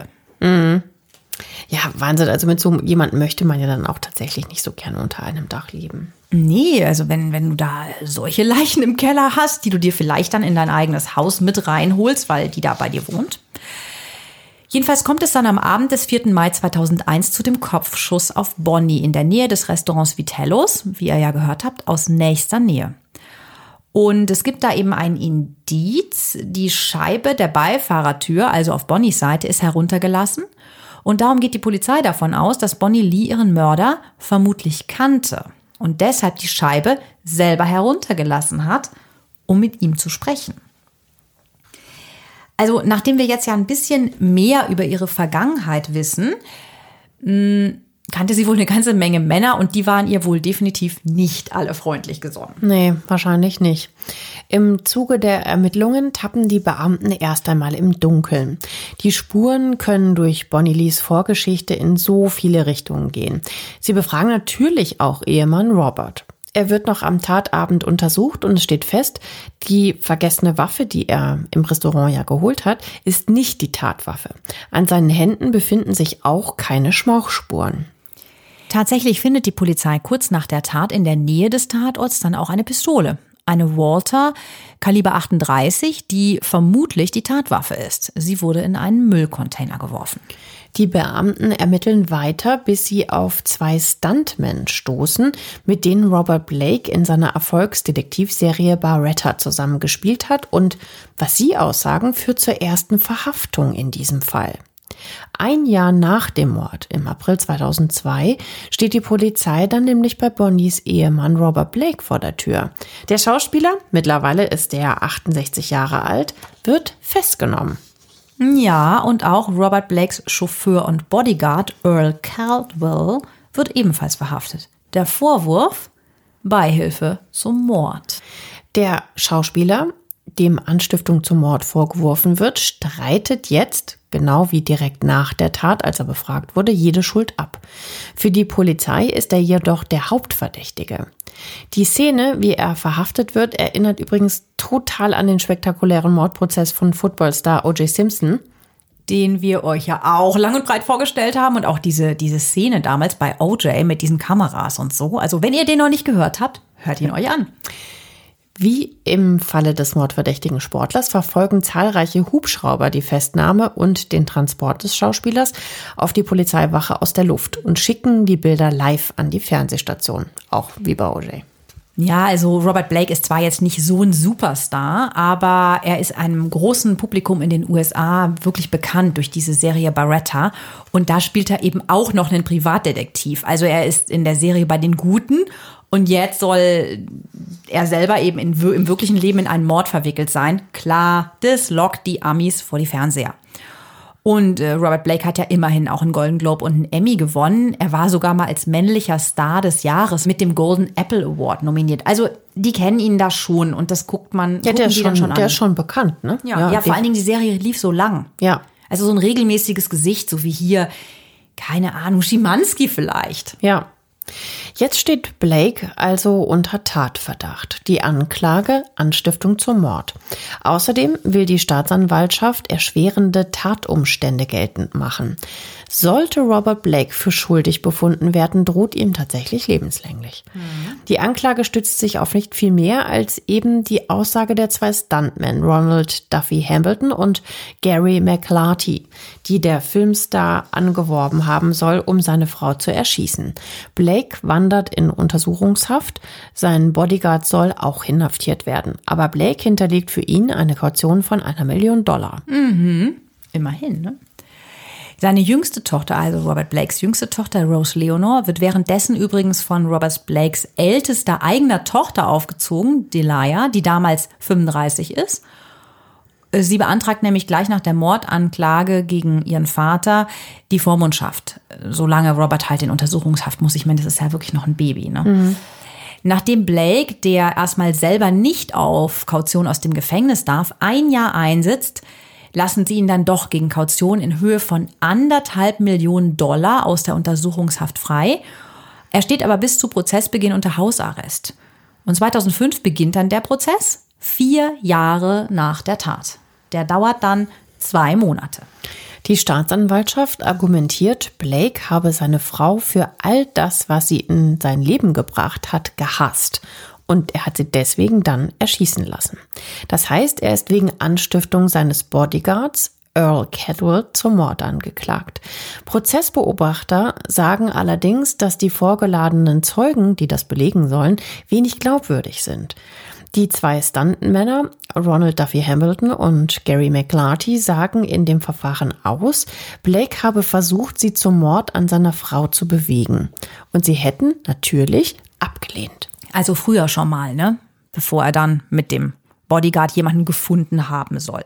[SPEAKER 2] Ja, Wahnsinn. Also mit so jemandem möchte man ja dann auch tatsächlich nicht so gerne unter einem Dach leben.
[SPEAKER 1] Nee, also wenn, wenn du da solche Leichen im Keller hast, die du dir vielleicht dann in dein eigenes Haus mit reinholst, weil die da bei dir wohnt. Jedenfalls kommt es dann am Abend des 4. Mai 2001 zu dem Kopfschuss auf Bonnie in der Nähe des Restaurants Vitellos, wie ihr ja gehört habt, aus nächster Nähe. Und es gibt da eben ein Indiz. Die Scheibe der Beifahrertür, also auf Bonnies Seite, ist heruntergelassen. Und darum geht die Polizei davon aus, dass Bonnie Lee ihren Mörder vermutlich kannte und deshalb die Scheibe selber heruntergelassen hat, um mit ihm zu sprechen. Also, nachdem wir jetzt ja ein bisschen mehr über ihre Vergangenheit wissen, mh, kannte sie wohl eine ganze Menge Männer und die waren ihr wohl definitiv nicht alle freundlich gesonnen.
[SPEAKER 2] Nee, wahrscheinlich nicht. Im Zuge der Ermittlungen tappen die Beamten erst einmal im Dunkeln. Die Spuren können durch Bonnie Lees Vorgeschichte in so viele Richtungen gehen. Sie befragen natürlich auch Ehemann Robert. Er wird noch am Tatabend untersucht und es steht fest, die vergessene Waffe, die er im Restaurant ja geholt hat, ist nicht die Tatwaffe. An seinen Händen befinden sich auch keine Schmauchspuren.
[SPEAKER 1] Tatsächlich findet die Polizei kurz nach der Tat in der Nähe des Tatorts dann auch eine Pistole. Eine Walter Kaliber 38, die vermutlich die Tatwaffe ist. Sie wurde in einen Müllcontainer geworfen.
[SPEAKER 2] Die Beamten ermitteln weiter, bis sie auf zwei Stuntmen stoßen, mit denen Robert Blake in seiner Erfolgsdetektivserie Barretta zusammengespielt hat und, was sie aussagen, führt zur ersten Verhaftung in diesem Fall. Ein Jahr nach dem Mord, im April 2002, steht die Polizei dann nämlich bei Bonnies Ehemann Robert Blake vor der Tür. Der Schauspieler, mittlerweile ist er 68 Jahre alt, wird festgenommen.
[SPEAKER 1] Ja, und auch Robert Blakes Chauffeur und Bodyguard Earl Caldwell wird ebenfalls verhaftet. Der Vorwurf? Beihilfe zum Mord.
[SPEAKER 2] Der Schauspieler, dem Anstiftung zum Mord vorgeworfen wird, streitet jetzt, genau wie direkt nach der Tat, als er befragt wurde, jede Schuld ab. Für die Polizei ist er jedoch der Hauptverdächtige. Die Szene, wie er verhaftet wird, erinnert übrigens total an den spektakulären Mordprozess von Footballstar O.J. Simpson.
[SPEAKER 1] Den wir euch ja auch lang und breit vorgestellt haben und auch diese, diese Szene damals bei OJ mit diesen Kameras und so. Also wenn ihr den noch nicht gehört habt, hört ihn euch an.
[SPEAKER 2] Wie im Falle des mordverdächtigen Sportlers verfolgen zahlreiche Hubschrauber die Festnahme und den Transport des Schauspielers auf die Polizeiwache aus der Luft und schicken die Bilder live an die Fernsehstation, auch wie bei OJ.
[SPEAKER 1] Ja, also Robert Blake ist zwar jetzt nicht so ein Superstar, aber er ist einem großen Publikum in den USA wirklich bekannt durch diese Serie Barretta. Und da spielt er eben auch noch einen Privatdetektiv. Also er ist in der Serie bei den Guten und jetzt soll er selber eben in, im wirklichen Leben in einen Mord verwickelt sein. Klar, das lockt die Amis vor die Fernseher. Und äh, Robert Blake hat ja immerhin auch einen Golden Globe und einen Emmy gewonnen. Er war sogar mal als männlicher Star des Jahres mit dem Golden Apple Award nominiert. Also die kennen ihn da schon und das guckt man,
[SPEAKER 2] Ja, der ist
[SPEAKER 1] die dann
[SPEAKER 2] schon,
[SPEAKER 1] schon an.
[SPEAKER 2] der ist schon bekannt, ne?
[SPEAKER 1] ja, ja, vor allen Dingen die Serie lief so lang.
[SPEAKER 2] Ja.
[SPEAKER 1] Also so ein regelmäßiges Gesicht, so wie hier, keine Ahnung, Schimanski vielleicht.
[SPEAKER 2] Ja. Jetzt steht Blake also unter Tatverdacht. Die Anklage Anstiftung zum Mord. Außerdem will die Staatsanwaltschaft erschwerende Tatumstände geltend machen. Sollte Robert Blake für schuldig befunden werden, droht ihm tatsächlich lebenslänglich. Die Anklage stützt sich auf nicht viel mehr als eben die Aussage der zwei Stuntmen, Ronald Duffy Hamilton und Gary McLarty, die der Filmstar angeworben haben soll, um seine Frau zu erschießen. Blake wandert in Untersuchungshaft. Sein Bodyguard soll auch inhaftiert werden. Aber Blake hinterlegt für ihn eine Kaution von einer Million Dollar.
[SPEAKER 1] Immerhin, ne? Seine jüngste Tochter, also Robert Blakes jüngste Tochter Rose Leonore, wird währenddessen übrigens von Robert Blakes ältester eigener Tochter aufgezogen, Delia, die damals 35 ist. Sie beantragt nämlich gleich nach der Mordanklage gegen ihren Vater die Vormundschaft. Solange Robert halt in Untersuchungshaft muss. Ich meine, das ist ja wirklich noch ein Baby. Ne? Nachdem Blake, der erstmal selber nicht auf Kaution aus dem Gefängnis darf, ein Jahr einsitzt, lassen sie ihn dann doch gegen Kaution in Höhe von anderthalb Millionen Dollar aus der Untersuchungshaft frei. Er steht aber bis zu Prozessbeginn unter Hausarrest. Und 2005 beginnt dann der Prozess, vier Jahre nach der Tat. Der dauert dann zwei Monate.
[SPEAKER 2] Die Staatsanwaltschaft argumentiert, Blake habe seine Frau für all das, was sie in sein Leben gebracht hat, gehasst. Und er hat sie deswegen dann erschießen lassen. Das heißt, er ist wegen Anstiftung seines Bodyguards Earl Cadwell zum Mord angeklagt. Prozessbeobachter sagen allerdings, dass die vorgeladenen Zeugen, die das belegen sollen, wenig glaubwürdig sind. Die zwei Stuntmänner, Ronald Duffy Hamilton und Gary McLarty, sagen in dem Verfahren aus, Blake habe versucht, sie zum Mord an seiner Frau zu bewegen. Und sie hätten natürlich abgelehnt.
[SPEAKER 1] Also früher schon mal, ne? Bevor er dann mit dem Bodyguard jemanden gefunden haben soll.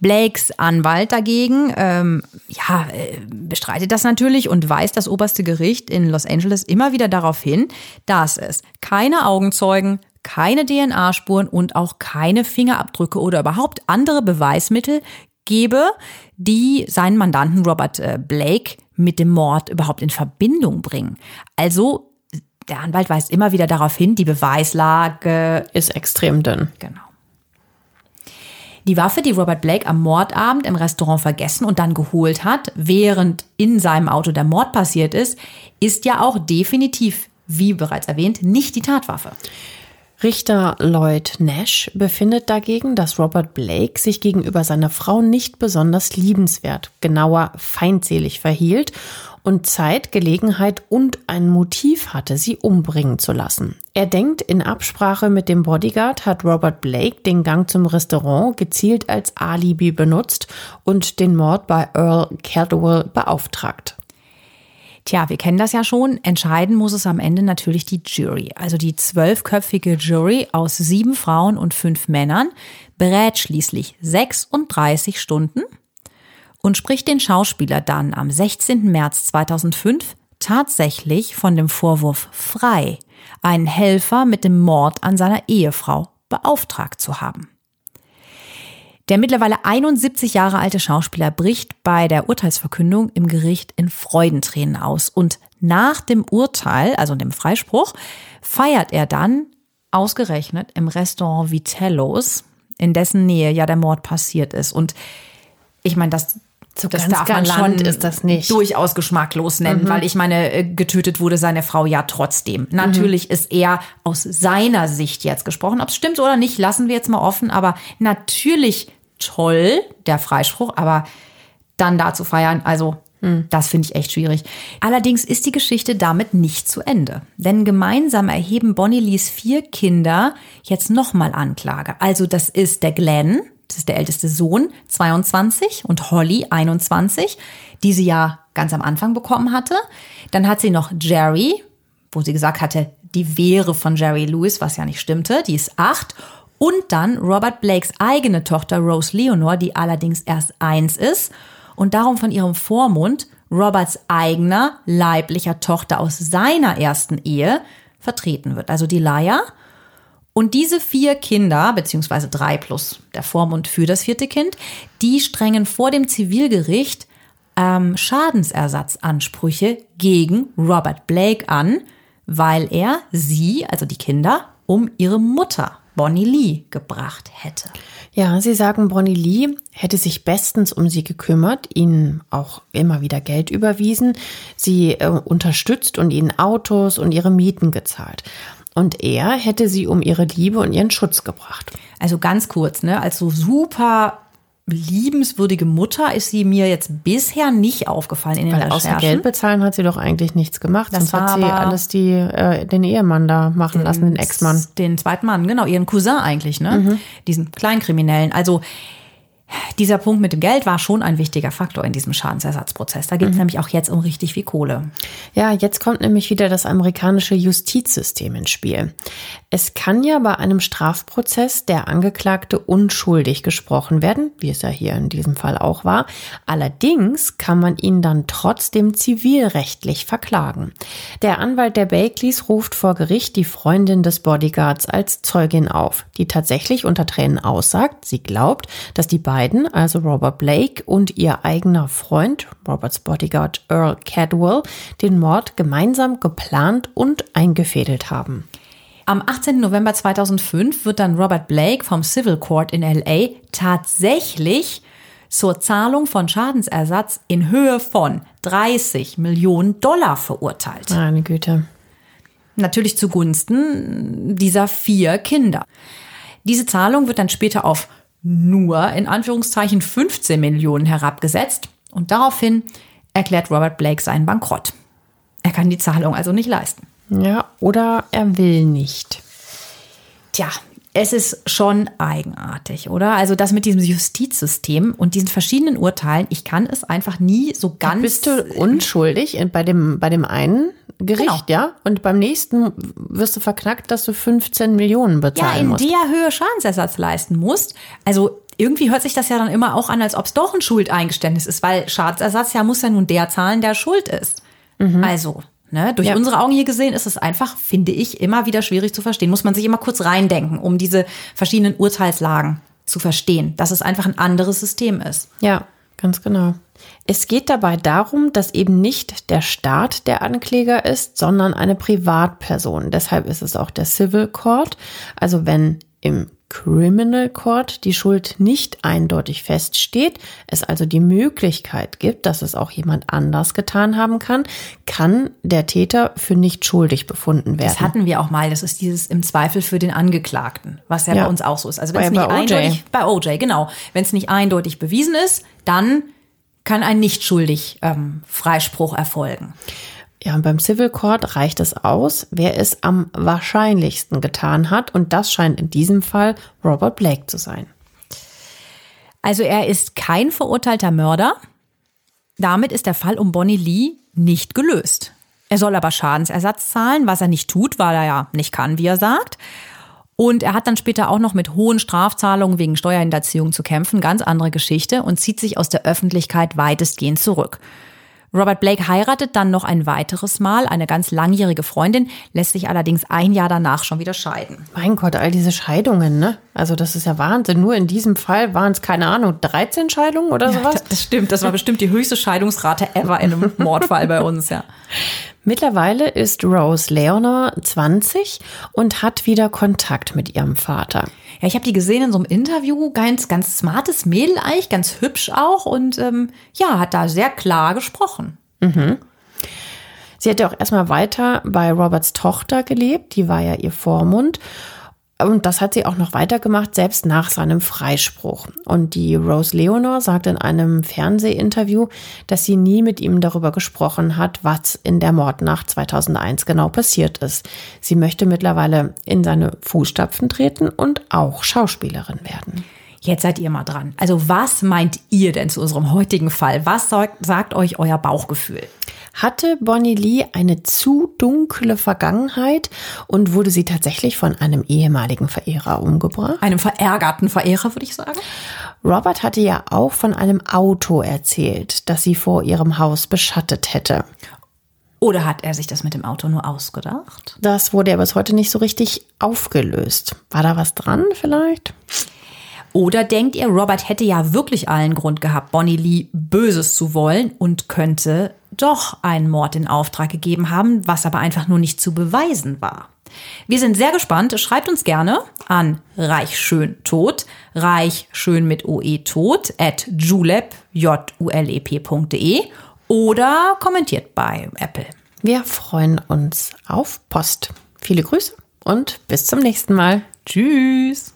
[SPEAKER 1] Blakes Anwalt dagegen, ähm, ja, äh, bestreitet das natürlich und weist das oberste Gericht in Los Angeles immer wieder darauf hin, dass es keine Augenzeugen, keine DNA-Spuren und auch keine Fingerabdrücke oder überhaupt andere Beweismittel gebe, die seinen Mandanten Robert äh, Blake mit dem Mord überhaupt in Verbindung bringen. Also der Anwalt weist immer wieder darauf hin, die Beweislage
[SPEAKER 2] ist extrem dünn.
[SPEAKER 1] Genau. Die Waffe, die Robert Blake am Mordabend im Restaurant vergessen und dann geholt hat, während in seinem Auto der Mord passiert ist, ist ja auch definitiv, wie bereits erwähnt, nicht die Tatwaffe.
[SPEAKER 2] Richter Lloyd Nash befindet dagegen, dass Robert Blake sich gegenüber seiner Frau nicht besonders liebenswert, genauer feindselig verhielt und Zeit, Gelegenheit und ein Motiv hatte, sie umbringen zu lassen. Er denkt, in Absprache mit dem Bodyguard hat Robert Blake den Gang zum Restaurant gezielt als Alibi benutzt und den Mord bei Earl Caldwell beauftragt.
[SPEAKER 1] Tja, wir kennen das ja schon. Entscheiden muss es am Ende natürlich die Jury. Also die zwölfköpfige Jury aus sieben Frauen und fünf Männern berät schließlich 36 Stunden und spricht den Schauspieler dann am 16. März 2005 tatsächlich von dem Vorwurf frei, einen Helfer mit dem Mord an seiner Ehefrau beauftragt zu haben. Der mittlerweile 71 Jahre alte Schauspieler bricht bei der Urteilsverkündung im Gericht in Freudentränen aus und nach dem Urteil, also dem Freispruch, feiert er dann ausgerechnet im Restaurant Vitellos, in dessen Nähe ja der Mord passiert ist. Und ich meine, das,
[SPEAKER 2] so
[SPEAKER 1] das
[SPEAKER 2] ganz
[SPEAKER 1] darf man schon
[SPEAKER 2] ist das nicht.
[SPEAKER 1] durchaus geschmacklos nennen, weil ich meine, äh, getötet wurde seine Frau ja trotzdem. Natürlich ist er aus seiner Sicht jetzt gesprochen. Ob es stimmt oder nicht, lassen wir jetzt mal offen. Aber natürlich toll, der Freispruch, aber dann da zu feiern, also das finde ich echt schwierig. Allerdings ist die Geschichte damit nicht zu Ende. Denn gemeinsam erheben Bonnie Lees vier Kinder jetzt nochmal Anklage. Also das ist der Glenn, das ist der älteste Sohn, 22 und Holly, 21, die sie ja ganz am Anfang bekommen hatte. Dann hat sie noch Jerry, wo sie gesagt hatte, die wäre von Jerry Lewis, was ja nicht stimmte, die ist acht. Und dann Robert Blakes eigene Tochter Rose Leonore, die allerdings erst eins ist und darum von ihrem Vormund Roberts eigener leiblicher Tochter aus seiner ersten Ehe vertreten wird, also die Laia. Und diese vier Kinder, beziehungsweise drei plus der Vormund für das vierte Kind, die strengen vor dem Zivilgericht ähm, Schadensersatzansprüche gegen Robert Blake an, weil er sie, also die Kinder, um ihre Mutter Bonnie Lee gebracht hätte.
[SPEAKER 2] Ja, sie sagen, Bonnie Lee hätte sich bestens um sie gekümmert, ihnen auch immer wieder Geld überwiesen, sie äh, unterstützt und ihnen Autos und ihre Mieten gezahlt. Und er hätte sie um ihre Liebe und ihren Schutz gebracht.
[SPEAKER 1] Also ganz kurz, ne, als so super liebenswürdige Mutter ist sie mir jetzt bisher nicht aufgefallen in den
[SPEAKER 2] Weil außer
[SPEAKER 1] Recherchen.
[SPEAKER 2] Geld bezahlen hat sie doch eigentlich nichts gemacht.
[SPEAKER 1] Das
[SPEAKER 2] Sonst hat sie alles die, äh, den Ehemann da machen lassen, den Ex-Mann.
[SPEAKER 1] Den zweiten Mann, genau, ihren Cousin eigentlich, ne? Diesen Kleinkriminellen. Also dieser Punkt mit dem Geld war schon ein wichtiger Faktor in diesem Schadensersatzprozess. Da geht es nämlich auch jetzt um richtig viel Kohle.
[SPEAKER 2] Ja, jetzt kommt nämlich wieder das amerikanische Justizsystem ins Spiel. Es kann ja bei einem Strafprozess der Angeklagte unschuldig gesprochen werden, wie es ja hier in diesem Fall auch war. Allerdings kann man ihn dann trotzdem zivilrechtlich verklagen. Der Anwalt der Bakeleys ruft vor Gericht die Freundin des Bodyguards als Zeugin auf, die tatsächlich unter Tränen aussagt, sie glaubt, dass die beiden beiden, also Robert Blake und ihr eigener Freund, Roberts Bodyguard Earl Cadwell, den Mord gemeinsam geplant und eingefädelt haben.
[SPEAKER 1] Am 18. November 2005 wird dann Robert Blake vom Civil Court in LA tatsächlich zur Zahlung von Schadensersatz in Höhe von 30 Millionen Dollar verurteilt.
[SPEAKER 2] Meine Güte.
[SPEAKER 1] Natürlich zugunsten dieser vier Kinder. Diese Zahlung wird dann später auf nur in Anführungszeichen 15 Millionen herabgesetzt und daraufhin erklärt Robert Blake seinen Bankrott. Er kann die Zahlung also nicht leisten.
[SPEAKER 2] Ja, oder er will nicht.
[SPEAKER 1] Tja, es ist schon eigenartig, oder? Also das mit diesem Justizsystem und diesen verschiedenen Urteilen, ich kann es einfach nie so ganz.
[SPEAKER 2] Bist du unschuldig bei dem, bei dem einen Gericht, genau. ja? Und beim nächsten wirst du verknackt, dass du 15 Millionen bezahlen musst.
[SPEAKER 1] Ja, in musst. der Höhe Schadensersatz leisten musst. Also irgendwie hört sich das ja dann immer auch an, als ob es doch ein Schuldeingeständnis ist, weil Schadensersatz ja muss ja nun der zahlen, der schuld ist. Mhm. Also, Ne? Durch ja. unsere Augen hier gesehen ist es einfach, finde ich, immer wieder schwierig zu verstehen. Muss man sich immer kurz reindenken, um diese verschiedenen Urteilslagen zu verstehen, dass es einfach ein anderes System ist.
[SPEAKER 2] Ja, ganz genau. Es geht dabei darum, dass eben nicht der Staat der Ankläger ist, sondern eine Privatperson. Deshalb ist es auch der Civil Court. Also wenn im Criminal Court die Schuld nicht eindeutig feststeht, es also die Möglichkeit gibt, dass es auch jemand anders getan haben kann, kann der Täter für nicht schuldig befunden werden.
[SPEAKER 1] Das hatten wir auch mal. Das ist dieses im Zweifel für den Angeklagten, was ja, ja. bei uns auch so ist. Also wenn es nicht bei eindeutig bei OJ genau, wenn es nicht eindeutig bewiesen ist, dann kann ein nicht schuldig ähm, Freispruch erfolgen.
[SPEAKER 2] Ja, und beim Civil Court reicht es aus, wer es am wahrscheinlichsten getan hat. Und das scheint in diesem Fall Robert Blake zu sein.
[SPEAKER 1] Also er ist kein verurteilter Mörder. Damit ist der Fall um Bonnie Lee nicht gelöst. Er soll aber Schadensersatz zahlen, was er nicht tut, weil er ja nicht kann, wie er sagt. Und er hat dann später auch noch mit hohen Strafzahlungen wegen Steuerhinterziehung zu kämpfen, ganz andere Geschichte, und zieht sich aus der Öffentlichkeit weitestgehend zurück. Robert Blake heiratet dann noch ein weiteres Mal, eine ganz langjährige Freundin, lässt sich allerdings ein Jahr danach schon wieder scheiden.
[SPEAKER 2] Mein Gott, all diese Scheidungen, ne? Also das ist ja Wahnsinn. Nur in diesem Fall waren es, keine Ahnung, 13 Scheidungen oder sowas? Ja,
[SPEAKER 1] das stimmt, das war bestimmt die höchste Scheidungsrate ever in einem Mordfall bei uns, ja.
[SPEAKER 2] Mittlerweile ist Rose Leonor 20 und hat wieder Kontakt mit ihrem Vater.
[SPEAKER 1] Ja, ich habe die gesehen in so einem Interview, ganz, ganz smartes Mädel eigentlich, ganz hübsch auch und ähm, ja, hat da sehr klar gesprochen.
[SPEAKER 2] Mhm. Sie hat ja auch erstmal weiter bei Roberts Tochter gelebt, die war ja ihr Vormund. Und das hat sie auch noch weitergemacht, selbst nach seinem Freispruch. Und die Rose Leonor sagt in einem Fernsehinterview, dass sie nie mit ihm darüber gesprochen hat, was in der Mordnacht 2001 genau passiert ist. Sie möchte mittlerweile in seine Fußstapfen treten und auch Schauspielerin werden.
[SPEAKER 1] Jetzt seid ihr mal dran. Also was meint ihr denn zu unserem heutigen Fall? Was sagt, sagt euch euer Bauchgefühl?
[SPEAKER 2] Hatte Bonnie Lee eine zu dunkle Vergangenheit und wurde sie tatsächlich von einem ehemaligen Verehrer umgebracht?
[SPEAKER 1] Einem verärgerten Verehrer, würde ich sagen.
[SPEAKER 2] Robert hatte ja auch von einem Auto erzählt, das sie vor ihrem Haus beschattet hätte.
[SPEAKER 1] Oder hat er sich das mit dem Auto nur ausgedacht?
[SPEAKER 2] Das wurde ja bis heute nicht so richtig aufgelöst. War da was dran vielleicht?
[SPEAKER 1] Oder denkt ihr, Robert hätte ja wirklich allen Grund gehabt, Bonnie Lee Böses zu wollen und könnte doch einen Mord in Auftrag gegeben haben, was aber einfach nur nicht zu beweisen war? Wir sind sehr gespannt. Schreibt uns gerne an reich schön tot, reich schön mit oe tot at julep, j u l e oder kommentiert bei Apple.
[SPEAKER 2] Wir freuen uns auf Post. Viele Grüße und bis zum nächsten Mal.
[SPEAKER 1] Tschüss.